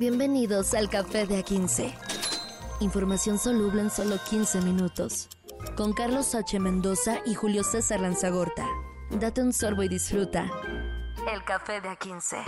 Bienvenidos al Café de A15. Información soluble en solo 15 minutos. Con Carlos H. Mendoza y Julio César Lanzagorta. Date un sorbo y disfruta. El Café de A15.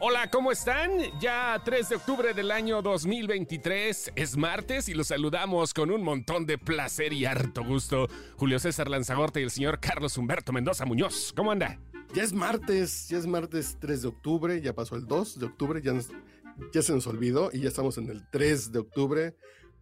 Hola, ¿cómo están? Ya 3 de octubre del año 2023 es martes y los saludamos con un montón de placer y harto gusto. Julio César Lanzagorta y el señor Carlos Humberto Mendoza Muñoz. ¿Cómo anda? Ya es martes, ya es martes 3 de octubre, ya pasó el 2 de octubre, ya, ya se nos olvidó y ya estamos en el 3 de octubre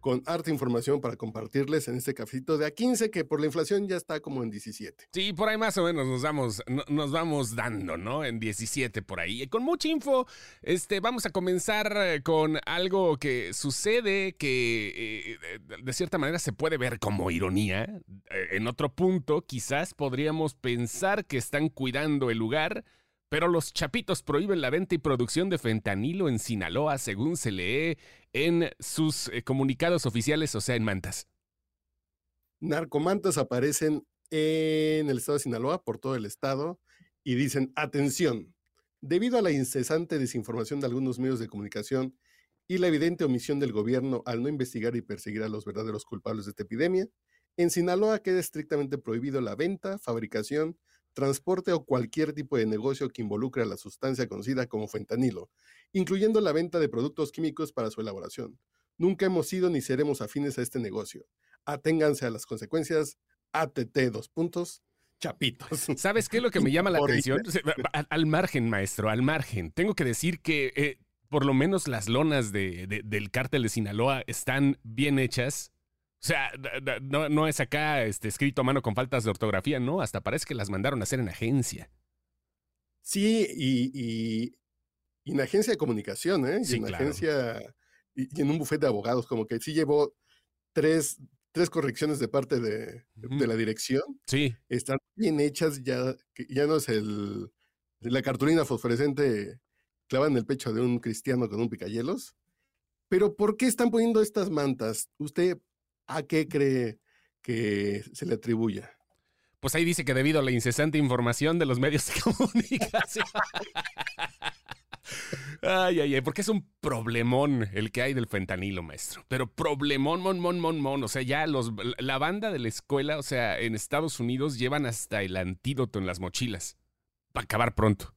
con harta información para compartirles en este cafecito de A15 que por la inflación ya está como en 17. Sí, por ahí más o menos nos vamos, nos vamos dando, ¿no? En 17 por ahí. Y con mucha info, este, vamos a comenzar eh, con algo que sucede que eh, de cierta manera se puede ver como ironía. Eh, en otro punto, quizás podríamos pensar que están cuidando el lugar pero los chapitos prohíben la venta y producción de fentanilo en Sinaloa, según se lee en sus eh, comunicados oficiales, o sea, en mantas. Narcomantas aparecen en el estado de Sinaloa, por todo el estado, y dicen, atención, debido a la incesante desinformación de algunos medios de comunicación y la evidente omisión del gobierno al no investigar y perseguir a los verdaderos culpables de esta epidemia, en Sinaloa queda estrictamente prohibido la venta, fabricación, transporte o cualquier tipo de negocio que involucre a la sustancia conocida como fentanilo, incluyendo la venta de productos químicos para su elaboración. Nunca hemos sido ni seremos afines a este negocio. Aténganse a las consecuencias. ATT dos puntos. Chapitos. ¿Sabes qué es lo que me llama la atención? Al, margen, maestro, al margen. Tengo que decir que eh, por lo menos las lonas del cártel de Sinaloa están bien hechas o sea, no, es acá este, escrito a mano con faltas de ortografía, no, hasta parece que las mandaron a hacer en agencia. Sí, y, en agencia de comunicación, ¿eh? Y en agencia, y, en un bufete de abogados, como que sí llevó tres, tres correcciones de parte de, la dirección. Sí. Están bien hechas, ya, ya no es el, la cartulina fosforescente clavada en el pecho de un cristiano con un picayelos. Pero ¿por qué están poniendo estas mantas? Usted ¿a qué cree que se le atribuya? Pues ahí dice que debido a la incesante información de los medios de comunicación. Ay, ay, ay, porque es un problemón el que hay del fentanilo, maestro. Pero problemón, mon, mon, mon, mon. O sea, ya los, la banda de la escuela, o sea, en Estados Unidos llevan hasta el antídoto en las mochilas. Para acabar pronto.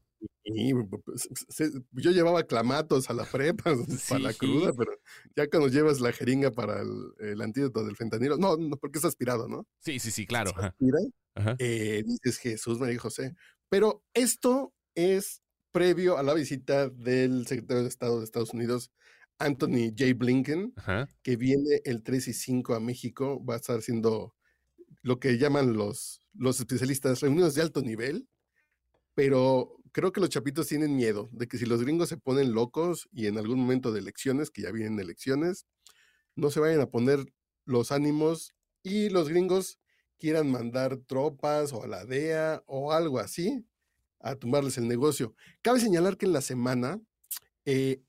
Yo llevaba clamatos a la prepa para la cruda, pero ya cuando llevas la jeringa para el, antídoto del fentanilo, no, no, porque es aspirado, ¿no? Sí, sí, sí, claro. Eh, dices Jesús, María José. Pero esto es previo a la visita del secretario de Estado de Estados Unidos, Anthony J. Blinken, que viene el 3 y 5 a México, va a estar haciendo lo que llaman los, los especialistas reuniones de alto nivel, pero creo que los chapitos tienen miedo de que si los gringos se ponen locos y en algún momento de elecciones, que ya vienen elecciones, no se vayan a poner los ánimos y los gringos quieran mandar tropas o a la DEA o algo así a tumbarles el negocio. Cabe señalar que en la semana, eh,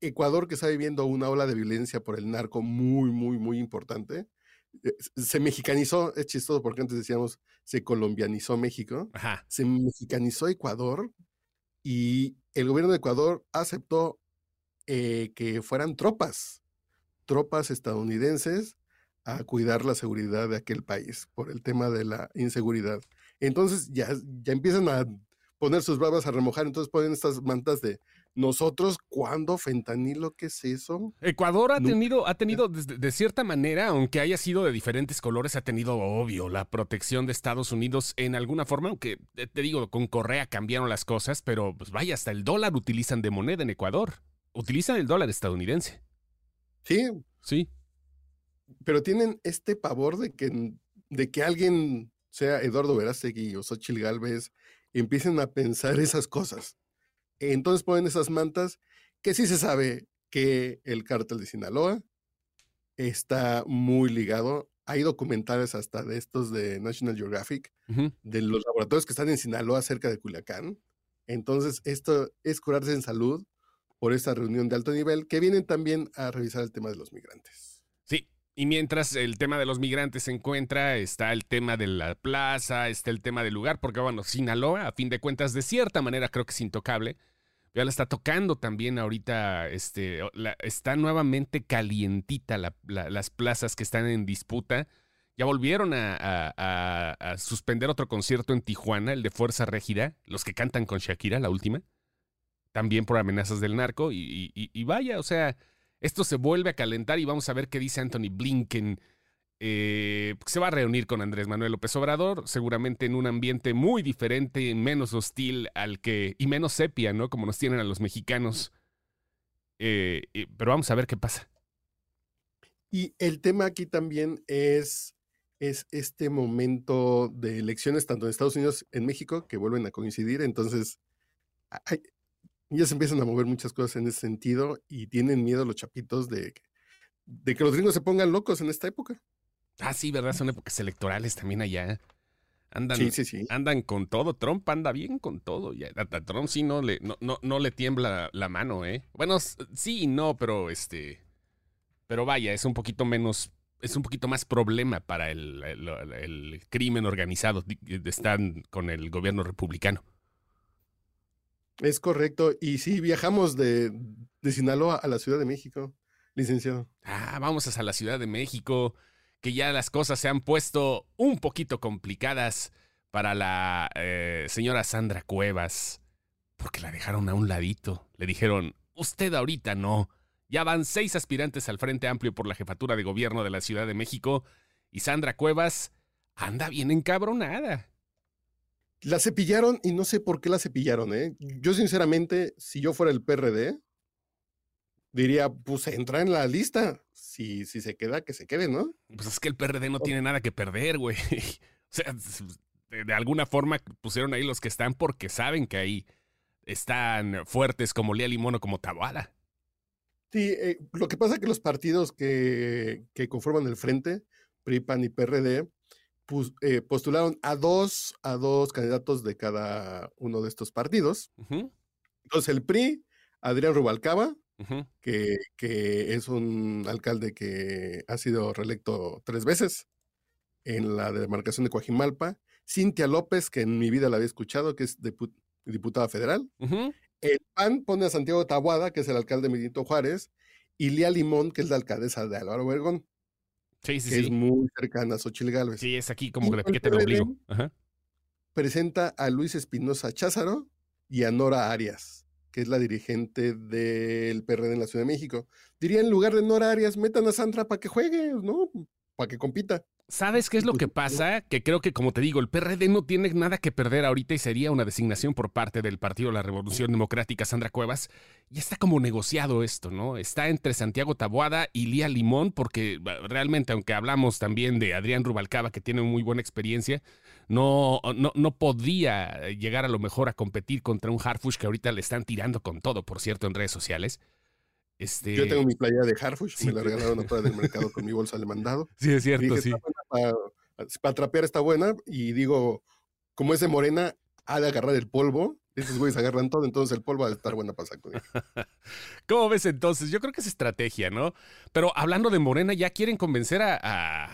Ecuador, que está viviendo una ola de violencia por el narco muy, muy, muy importante, se mexicanizó, es chistoso porque antes decíamos se colombianizó México, se mexicanizó Ecuador y el gobierno de Ecuador aceptó eh, que fueran tropas, tropas estadounidenses a cuidar la seguridad de aquel país por el tema de la inseguridad. Entonces ya, ya empiezan a poner sus barbas a remojar, entonces ponen estas mantas de nosotros, ¿cuándo fentanilo? ¿Qué es eso? Ecuador ha tenido, ha tenido de, cierta manera, aunque haya sido de diferentes colores, ha tenido, obvio, la protección de Estados Unidos en alguna forma, aunque eh, te digo, con Correa cambiaron las cosas, pero pues vaya, hasta el dólar utilizan de moneda en Ecuador. Utilizan el dólar estadounidense. Sí. Sí. Pero tienen este pavor de que, de que alguien, sea Eduardo Verástegui o Xochitl Galvez, empiecen a pensar esas cosas. Entonces ponen esas mantas que sí se sabe que el cártel de Sinaloa está muy ligado. Hay documentales hasta de estos de National Geographic, de los laboratorios que están en Sinaloa, cerca de Culiacán. Entonces, esto es curarse en salud por esta reunión de alto nivel que vienen también a revisar el tema de los migrantes. Sí, y mientras el tema de los migrantes se encuentra, está el tema de la plaza, está el tema del lugar, porque bueno, Sinaloa, a fin de cuentas, de cierta manera creo que es intocable Ya la está tocando también ahorita, este, está nuevamente calientita las plazas que están en disputa. Ya volvieron a, suspender otro concierto en Tijuana, el de Fuerza Régida, los que cantan con Shakira, la última, también por amenazas del narco. y vaya, o sea, esto se vuelve a calentar y vamos a ver qué dice Anthony Blinken eh, se va a reunir con Andrés Manuel López Obrador, seguramente en un ambiente muy diferente, menos hostil al que, y menos sepia, ¿no? Como nos tienen a los mexicanos. Eh, pero vamos a ver qué pasa. Y el tema aquí también es, es este momento de elecciones, tanto en Estados Unidos, en México, que vuelven a coincidir. Entonces, ya se empiezan a mover muchas cosas en ese sentido y tienen miedo los chapitos de, de que los gringos se pongan locos en esta época. Ah, sí, ¿verdad? Son épocas electorales también allá. Andan, andan con todo. Trump anda bien con todo. A, Trump sí no le, no, no, le tiembla la mano, ¿eh? Bueno, sí y no, pero este. Pero vaya, es un poquito menos. Es un poquito más problema para el, el, crimen organizado de estar con el gobierno republicano. Es correcto. Y sí, viajamos de, de Sinaloa a la Ciudad de México, licenciado. Ah, vamos hasta la Ciudad de México que ya las cosas se han puesto un poquito complicadas para la eh, señora Sandra Cuevas, porque la dejaron a un ladito. Le dijeron, usted ahorita no. Ya van seis aspirantes al Frente Amplio por la jefatura de gobierno de la Ciudad de México y Sandra Cuevas anda bien encabronada. La cepillaron y no sé por qué la cepillaron, ¿eh? Yo sinceramente, si yo fuera el PRD, diría, pues entra en la lista. Si, si se queda, que se quede, ¿no? Pues es que el PRD no tiene nada que perder, güey. o sea, de, alguna forma pusieron ahí los que están porque saben que ahí están fuertes como Lía Limón o como Taboada. Sí, eh, lo que pasa es que los partidos que, que, conforman el frente, PRI, PAN y PRD, eh, postularon a dos, a dos candidatos de cada uno de estos partidos. Entonces el PRI, Adrián Rubalcaba, que, que, es un alcalde que ha sido reelecto tres veces en la demarcación de Coajimalpa. Cintia López, que en mi vida la había escuchado, que es diputada federal. El PAN pone a Santiago Tabuada, que es el alcalde de Benito Juárez, y Lía Limón, que es la alcaldesa de Álvaro Obregón. Sí, sí, que es muy cercana a Xochil Gálvez. Sí, es aquí como de que te lo obligo. Presenta a Luis Espinosa Cházaro y a Nora Arias que es la dirigente del PRD en la Ciudad de México. Diría en lugar de Nora Arias, metan a Sandra para que juegue, ¿no? Para que compita. ¿Sabes qué es lo que pasa? Que creo que, como te digo, el PRD no tiene nada que perder ahorita y sería una designación por parte del Partido de la Revolución Democrática, Sandra Cuevas. Y está como negociado esto, ¿no? Está entre Santiago Taboada y Lía Limón, porque realmente, aunque hablamos también de Adrián Rubalcaba, que tiene muy buena experiencia, no, no, no podría llegar a lo mejor a competir contra un Harfush que ahorita le están tirando con todo, por cierto, en redes sociales. Este... Yo tengo mi playa de Harfush, me la regalaron afuera del mercado con mi bolsa de mandado. Sí, es cierto, sí. Para, trapear está buena y digo, como es de morena, ha de agarrar el polvo. Esos güeyes agarran todo, entonces el polvo va a estar buena para sacudir. ¿Cómo ves entonces? Yo creo que es estrategia, ¿no? Pero hablando de Morena, ya quieren convencer a,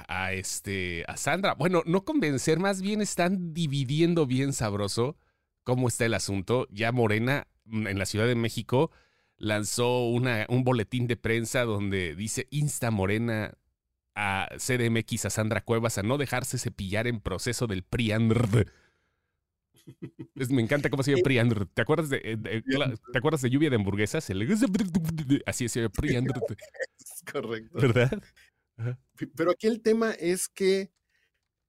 a, este, a Sandra. Bueno, no convencer, más bien están dividiendo bien sabroso cómo está el asunto. Ya Morena mm, en la Ciudad de México lanzó una, un boletín de prensa donde dice Insta Morena a CDMX a Sandra Cuevas a no dejarse cepillar en proceso del PRIANDR. me encanta cómo se llama PRIANDR. ¿Te acuerdas de, ¿te acuerdas de lluvia de hamburguesas? así se llama PRIANDR. Es correcto. ¿Verdad? Pero aquí el tema es que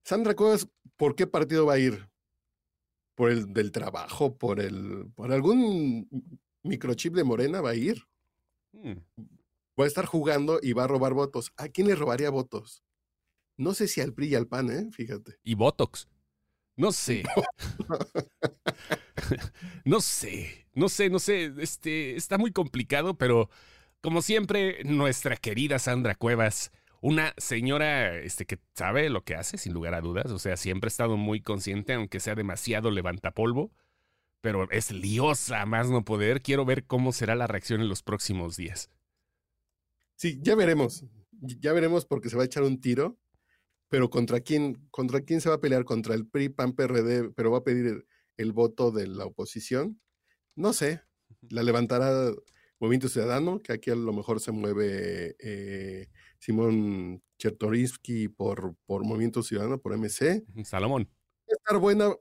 Sandra Cuevas, ¿por qué partido va a ir? ¿Por el del trabajo? ¿Por el por algún microchip de Morena va a ir. Mm. Va a estar jugando y va a robar votos. ¿A quién le robaría votos? No sé si al PRI y al PAN, ¿eh? Fíjate. Y Botox. No sé. no sé. No sé, no sé. Este, está muy complicado, pero como siempre, nuestra querida Sandra Cuevas, una señora este, que sabe lo que hace, sin lugar a dudas. O sea, siempre ha estado muy consciente, aunque sea demasiado levantapolvo pero es liosa más no poder. Quiero ver cómo será la reacción en los próximos días. Sí, ya veremos. Ya veremos porque se va a echar un tiro. Pero contra quién, contra quién se va a pelear, contra el PRI, PAN, PRD, pero va a pedir el, voto de la oposición. No sé. la levantará Movimiento Ciudadano, que aquí a lo mejor se mueve eh, Simón Chertorinsky por, por Movimiento Ciudadano, por MC. Salomón. Estar buena.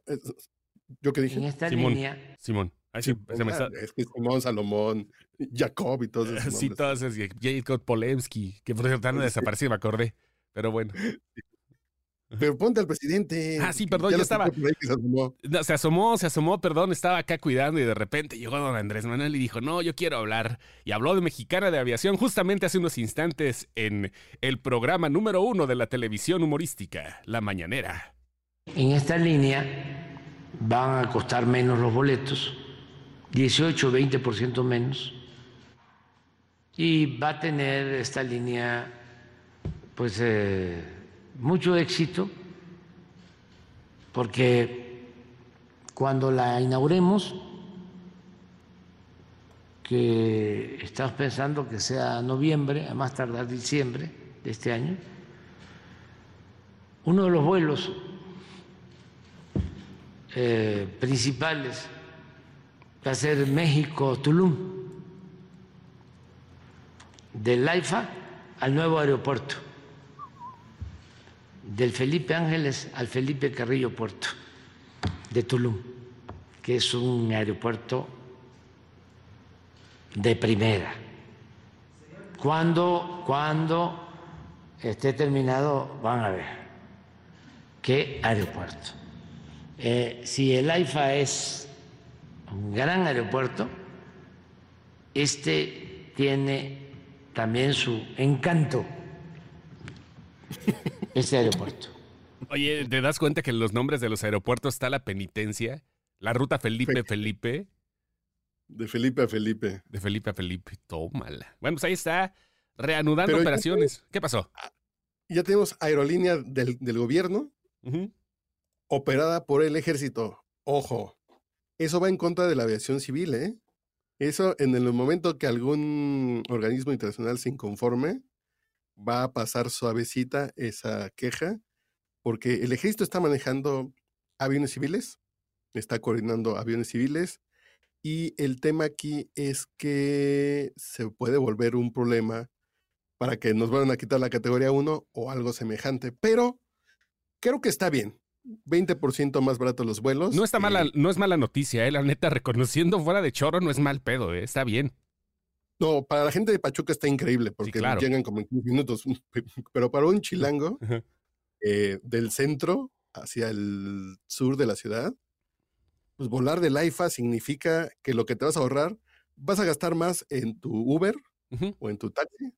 ¿Yo qué dije? En esta Simón. línea, Simón. Ay, sí, se me está- Es que Simón, Salomón, Jacob y todos esos Sí, todas esas. Jacob Polemski, que por cierto han desaparecido, me acordé. Pero bueno. Pero ponte al presidente. Ah, sí, perdón, ya lo estaba. asomó. No, se asomó, se asomó, perdón, estaba acá cuidando y de repente llegó don Andrés Manuel y dijo, no, yo quiero hablar. Y habló de Mexicana de Aviación justamente hace unos instantes en el programa número uno de la televisión humorística, La Mañanera. en esta línea van a costar menos los boletos, 18 o 20% menos. Y va a tener esta línea pues eh, mucho éxito porque cuando la inauguremos, que estamos pensando que sea noviembre, a más tardar diciembre de este año, uno de los vuelos eh, principales va a ser México-Tulum, del AIFA al nuevo aeropuerto, del Felipe Ángeles al Felipe Carrillo Puerto de Tulum, que es un aeropuerto de primera. Cuando, cuando esté terminado, van a ver qué aeropuerto. Eh, si el AIFA es un gran aeropuerto, este tiene también su encanto, este aeropuerto. Oye, ¿te das cuenta que en los nombres de los aeropuertos está la penitencia? La ruta Felipe Felipe, De Felipe a Felipe. de Felipe a Felipe. Tómala. Bueno, pues ahí está, reanudando Pero ya operaciones. ¿Qué pasó? Ya tenemos aerolínea del, del gobierno Ujú. Operada por el ejército. Ojo, eso va en contra de la aviación civil, ¿eh? Eso en el momento que algún organismo internacional se inconforme, va a pasar suavecita esa queja, porque el ejército está manejando aviones civiles, está coordinando aviones civiles, y el tema aquí es que se puede volver un problema para que nos vayan a quitar la categoría 1 o algo semejante, pero creo que está bien. 20% más barato los vuelos. No está eh, mala, no es mala noticia, eh, la neta, reconociendo fuera de choro no es mal pedo, eh, está bien. No, para la gente de Pachuca está increíble porque claro. llegan como en 15 minutos. Pero para un chilango eh, del centro hacia el sur de la ciudad, pues volar del AIFA significa que lo que te vas a ahorrar, vas a gastar más en tu Uber o en tu taxi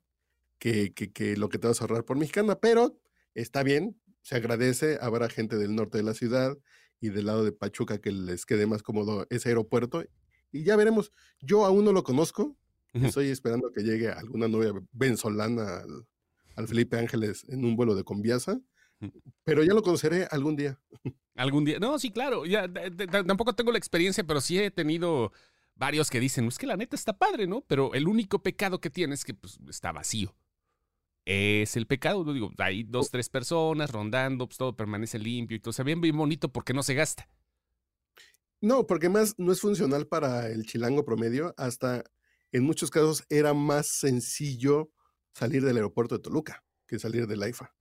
que, que, que lo que te vas a ahorrar por mexicana, pero está bien, se agradece, habrá gente del norte de la ciudad y del lado de Pachuca que les quede más cómodo ese aeropuerto y ya veremos. Yo aún no lo conozco, estoy esperando que llegue alguna novia venezolana al, al Felipe Ángeles en un vuelo de Conviasa, Ujú. pero ya lo conoceré algún día. Algún día. No, sí, claro. Ya, tampoco tengo la experiencia, pero sí he tenido varios que dicen, es que la neta está padre, ¿no? Pero el único pecado que tiene es que pues, está vacío. Es el pecado, ¿no? digo, hay dos, tres personas rondando, pues todo permanece limpio y todo. Se ve bien bonito porque no se gasta. No, porque más no es funcional para el chilango promedio, hasta en muchos casos era más sencillo salir del aeropuerto de Toluca que salir del AIFA.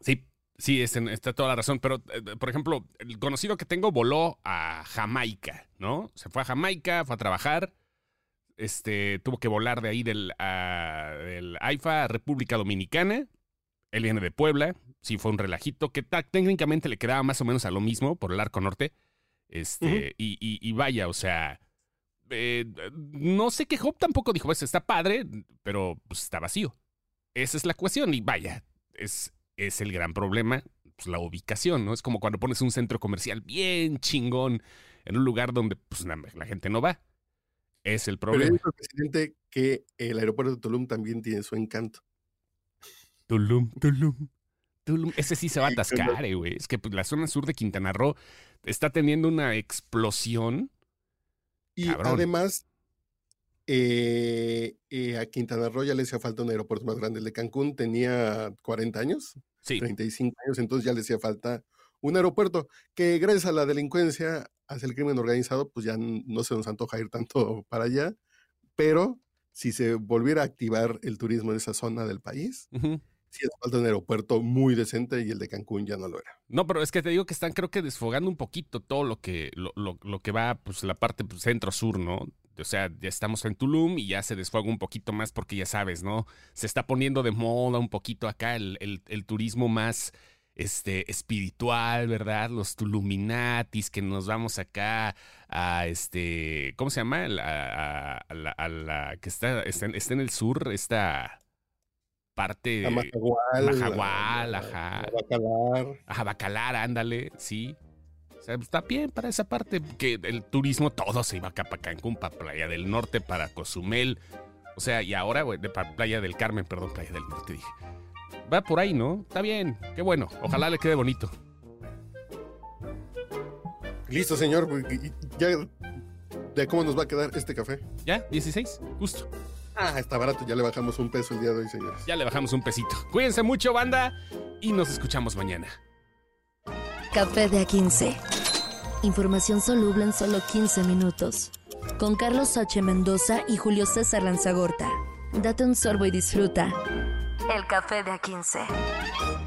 Sí, sí, es está toda la razón. Pero, eh, por ejemplo, el conocido que tengo voló a Jamaica, ¿no? Se fue a Jamaica, fue a trabajar. Este, tuvo que volar de ahí del, a- del AIFA a República Dominicana. Él viene de Puebla. Sí, fue un relajito que técnicamente le quedaba más o menos a lo mismo por el arco norte. Este, y, y- y vaya, o sea, eh, no se quejó tampoco. Dijo, pues está padre, pero pues, está vacío. Esa es la cuestión. Y vaya, es, es el gran problema, pues, la ubicación, ¿no? Es como cuando pones un centro comercial bien chingón en un lugar donde pues, la, la gente no va. Es el Pero problema. dijo el presidente que el aeropuerto de Tulum también tiene su encanto. Tulum, Tulum, Tulum. Ese sí se va a atascar, eh, güey. Es que pues, la zona sur de Quintana Roo está teniendo una explosión. Y Cabrón. además, eh, eh, a Quintana Roo ya le hacía falta un aeropuerto más grande. El de Cancún tenía 40 años, Sí, 35 años, entonces ya le hacía falta un aeropuerto que gracias a la delincuencia hacia el crimen organizado, pues ya no se nos antoja ir tanto para allá, pero si se volviera a activar el turismo en esa zona del país, sí hace falta un aeropuerto muy decente y el de Cancún ya no lo era. No, pero es que te digo que están creo que desfogando un poquito todo lo que, lo, lo, que va, pues la parte pues, centro-sur, ¿no? O sea, ya estamos en Tulum y ya se desfoga un poquito más porque ya sabes, ¿no? Se está poniendo de moda un poquito acá el, el turismo más este, espiritual, ¿verdad? Los Tuluminatis, que nos vamos acá a este, ¿cómo se llama? A, la, que está, está, en el sur, esta parte... Majagual. ajá. Bacalar. Ajá, Bacalar, ándale, sí. O sea, está bien para esa parte, que el turismo todo se iba acá para Cancún, para Playa del Norte, para Cozumel. O sea, y ahora, güey, de Playa del Carmen, perdón, Playa del Norte, dije va por ahí, ¿no? Está bien, qué bueno. Ojalá le quede bonito. Listo, señor. Ya, ¿De cómo nos va a quedar este café? ¿Ya? ¿16? Justo. Ah, está barato. Ya le bajamos un peso el día de hoy, señores. Ya le bajamos un pesito. Cuídense mucho, banda. Y nos escuchamos mañana. Café de A15. Información soluble en solo 15 minutos. Con Carlos H. Mendoza y Julio César Lanzagorta. Date un sorbo y disfruta. El café de A15.